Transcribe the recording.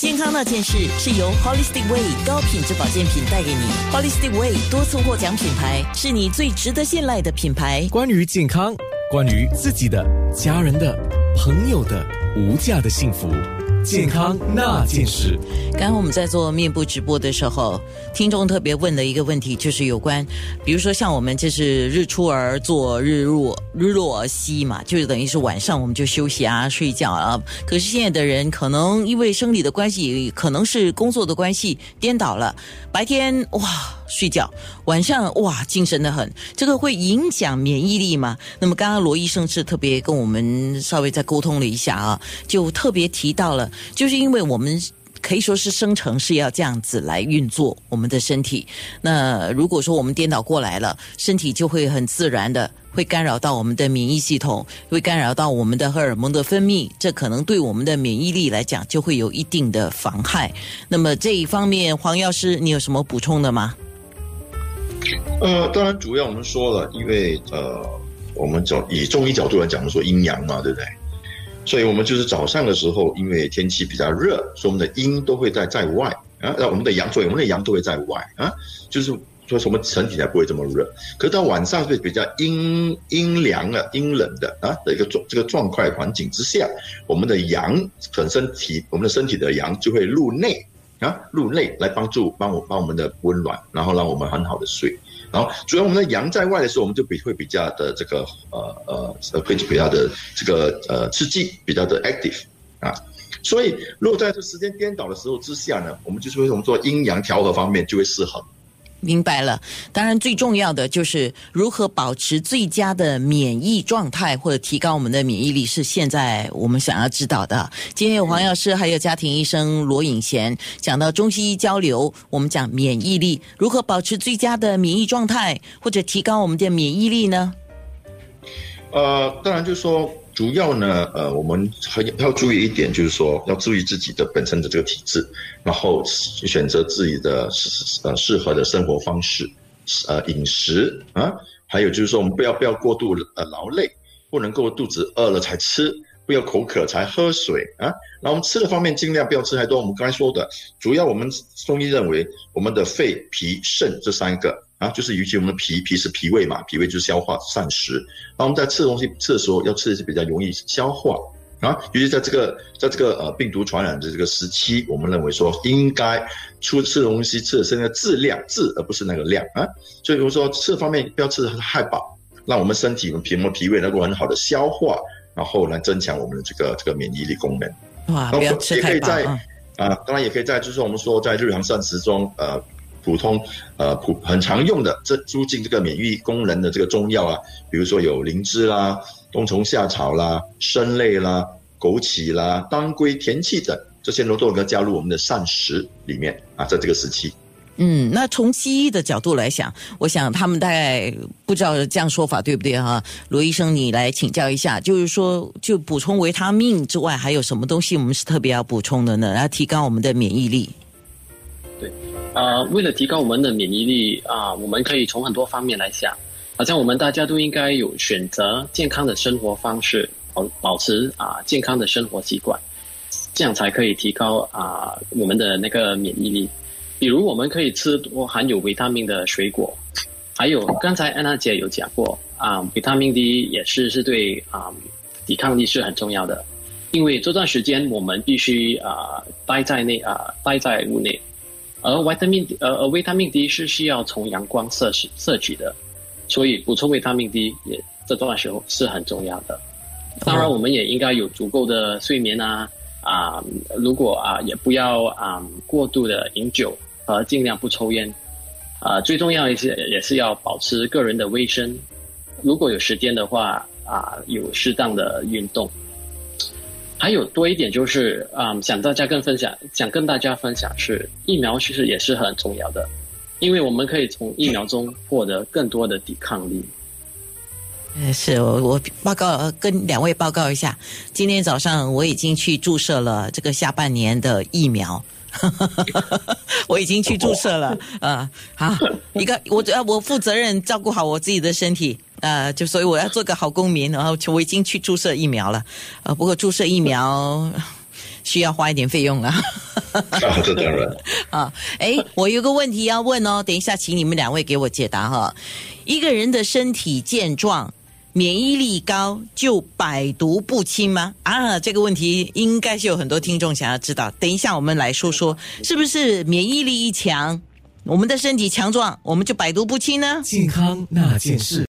健康那件事是由 Holistic Way 高品质保健品带给你。Holistic Way 多次获奖品牌，是你最值得信赖的品牌。关于健康，关于自己的、家人的、朋友的无价的幸福，健康那件事。刚刚我们在做面部直播的时候，听众特别问的一个问题，就是有关，比如说像我们这是日出而作，日落日落而息嘛，就是等于是晚上我们就休息啊、睡觉啊。可是现在的人可能因为生理的关系，可能是工作的关系，颠倒了，白天哇睡觉，晚上哇精神的很，这个会影响免疫力吗？那么刚刚罗医生是特别跟我们稍微在沟通了一下啊，就特别提到了，就是因为我们。可以说是生成是要这样子来运作我们的身体。那如果说我们颠倒过来了，身体就会很自然的会干扰到我们的免疫系统，会干扰到我们的荷尔蒙的分泌，这可能对我们的免疫力来讲就会有一定的妨害。那么这一方面，黄药师，你有什么补充的吗？呃，当然，主要我们说了，因为呃，我们角以中医角度来讲，说阴阳嘛，对不对？所以我们就是早上的时候，因为天气比较热，所以我们的阴都会在在外啊，那我们的阳，所以我们的阳都会在外啊，就是说什么身体才不会这么热。可是到晚上是比较阴阴凉的、阴冷的啊的一个状这个状态环境之下，我们的阳本身体，我们的身体的阳就会入内啊，入内来帮助帮我帮我们的温暖，然后让我们很好的睡。然后，主要我们的阳在外的时候，我们就比会比较的这个呃呃，会比较的这个呃刺激，比较的 active 啊。所以，如果在这时间颠倒的时候之下呢，我们就是为什么做阴阳调和方面就会失衡。明白了，当然最重要的就是如何保持最佳的免疫状态，或者提高我们的免疫力，是现在我们想要知道的。今天有黄药师，还有家庭医生罗颖贤讲到中西医交流，我们讲免疫力，如何保持最佳的免疫状态，或者提高我们的免疫力呢？呃，当然就是说。主要呢，呃，我们还要注意一点，就是说要注意自己的本身的这个体质，然后选择自己的呃适合的生活方式，呃饮食啊，还有就是说我们不要不要过度呃劳累，不能够肚子饿了才吃，不要口渴才喝水啊。然后我们吃的方面尽量不要吃太多。我们刚才说的，主要我们中医认为我们的肺、脾、肾这三个。啊，就是尤其我们的脾，脾是脾胃嘛，脾胃就是消化膳食。那我们在吃东西吃的时候，要吃的是比较容易消化啊。尤其在这个在这个呃病毒传染的这个时期，我们认为说应该出吃东西吃的是那个质量质，而不是那个量啊。所以我说吃方面不要吃的太饱，让我们身体我们脾我们脾胃能够很好的消化，然后来增强我们的这个这个免疫力功能。哇，不要吃太饱啊！当然也可以在就是我们说在日常膳食中呃。普通呃普很常用的这促进这个免疫功能的这个中药啊，比如说有灵芝啦、冬虫夏草啦、参类啦、枸杞啦、当归、田气等这些都都可以加入我们的膳食里面啊，在这个时期。嗯，那从西医的角度来讲，我想他们大概不知道这样说法对不对哈？罗医生，你来请教一下，就是说就补充维他命之外，还有什么东西我们是特别要补充的呢？来提高我们的免疫力。对呃，为了提高我们的免疫力啊，我们可以从很多方面来想。好像我们大家都应该有选择健康的生活方式，保保持啊健康的生活习惯，这样才可以提高啊我们的那个免疫力。比如，我们可以吃多含有维他命的水果，还有刚才安娜姐有讲过啊，维他命 D 也是是对啊抵抗力是很重要的，因为这段时间我们必须啊待在内啊待在屋内。而维他命呃而维他命 D 是需要从阳光摄取摄取的，所以补充维他命 D 也这段时候是很重要的。当然，我们也应该有足够的睡眠啊啊，如果啊也不要啊过度的饮酒和尽量不抽烟啊，最重要一些也是要保持个人的卫生。如果有时间的话啊，有适当的运动。还有多一点就是，嗯，想大家跟分享，想跟大家分享是疫苗其实也是很重要的，因为我们可以从疫苗中获得更多的抵抗力。呃，是我我报告跟两位报告一下，今天早上我已经去注射了这个下半年的疫苗。我已经去注射了，呃，好，一个我要我负责任照顾好我自己的身体，呃，就所以我要做个好公民，然后我已经去注射疫苗了，呃，不过注射疫苗需要花一点费用了。啊，这当然。啊，哎，我有个问题要问哦，等一下请你们两位给我解答哈。一个人的身体健壮。免疫力高就百毒不侵吗？啊，这个问题应该是有很多听众想要知道。等一下我们来说说，是不是免疫力一强，我们的身体强壮，我们就百毒不侵呢？健康那件事。